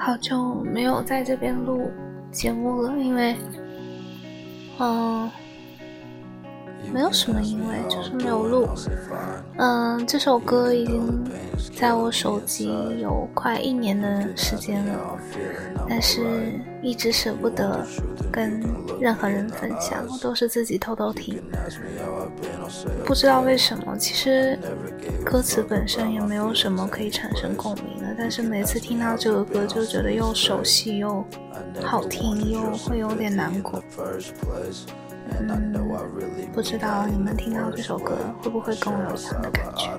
好久没有在这边录节目了，因为，嗯，没有什么因为，就是没有录。嗯，这首歌已经在我手机有快一年的时间了，但是一直舍不得跟任何人分享，都是自己偷偷听。不知道为什么，其实歌词本身也没有什么可以产生共鸣的，但是每次听到这个歌，就觉得又熟悉又好听，又会有点难过。嗯，不知道你们听到这首歌会不会跟我有一样的感觉？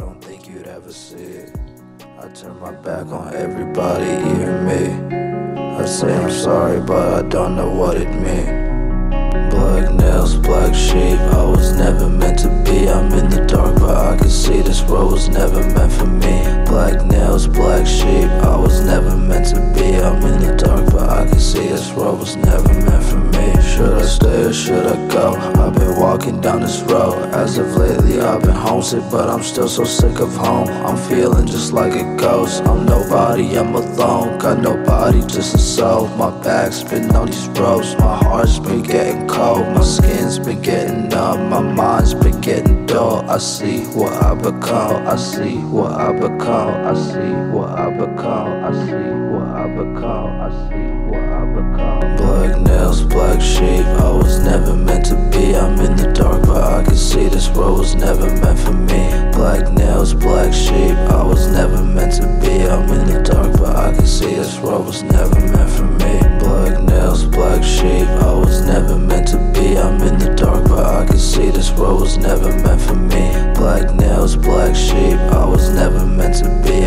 should I stay or should I go? I've been walking down this road. As of lately, I've been homesick, but I'm still so sick of home. I'm feeling just like a ghost. I'm nobody, I'm alone. Got nobody, just a soul. My back's been on these ropes. My heart's been getting cold. My skin's been getting numb. My mind's been getting dull. I see what I become. I see what I become. I see what I become. I see what I become. I see what I become. Was never meant for me. Black nails, black sheep. I was never meant to be.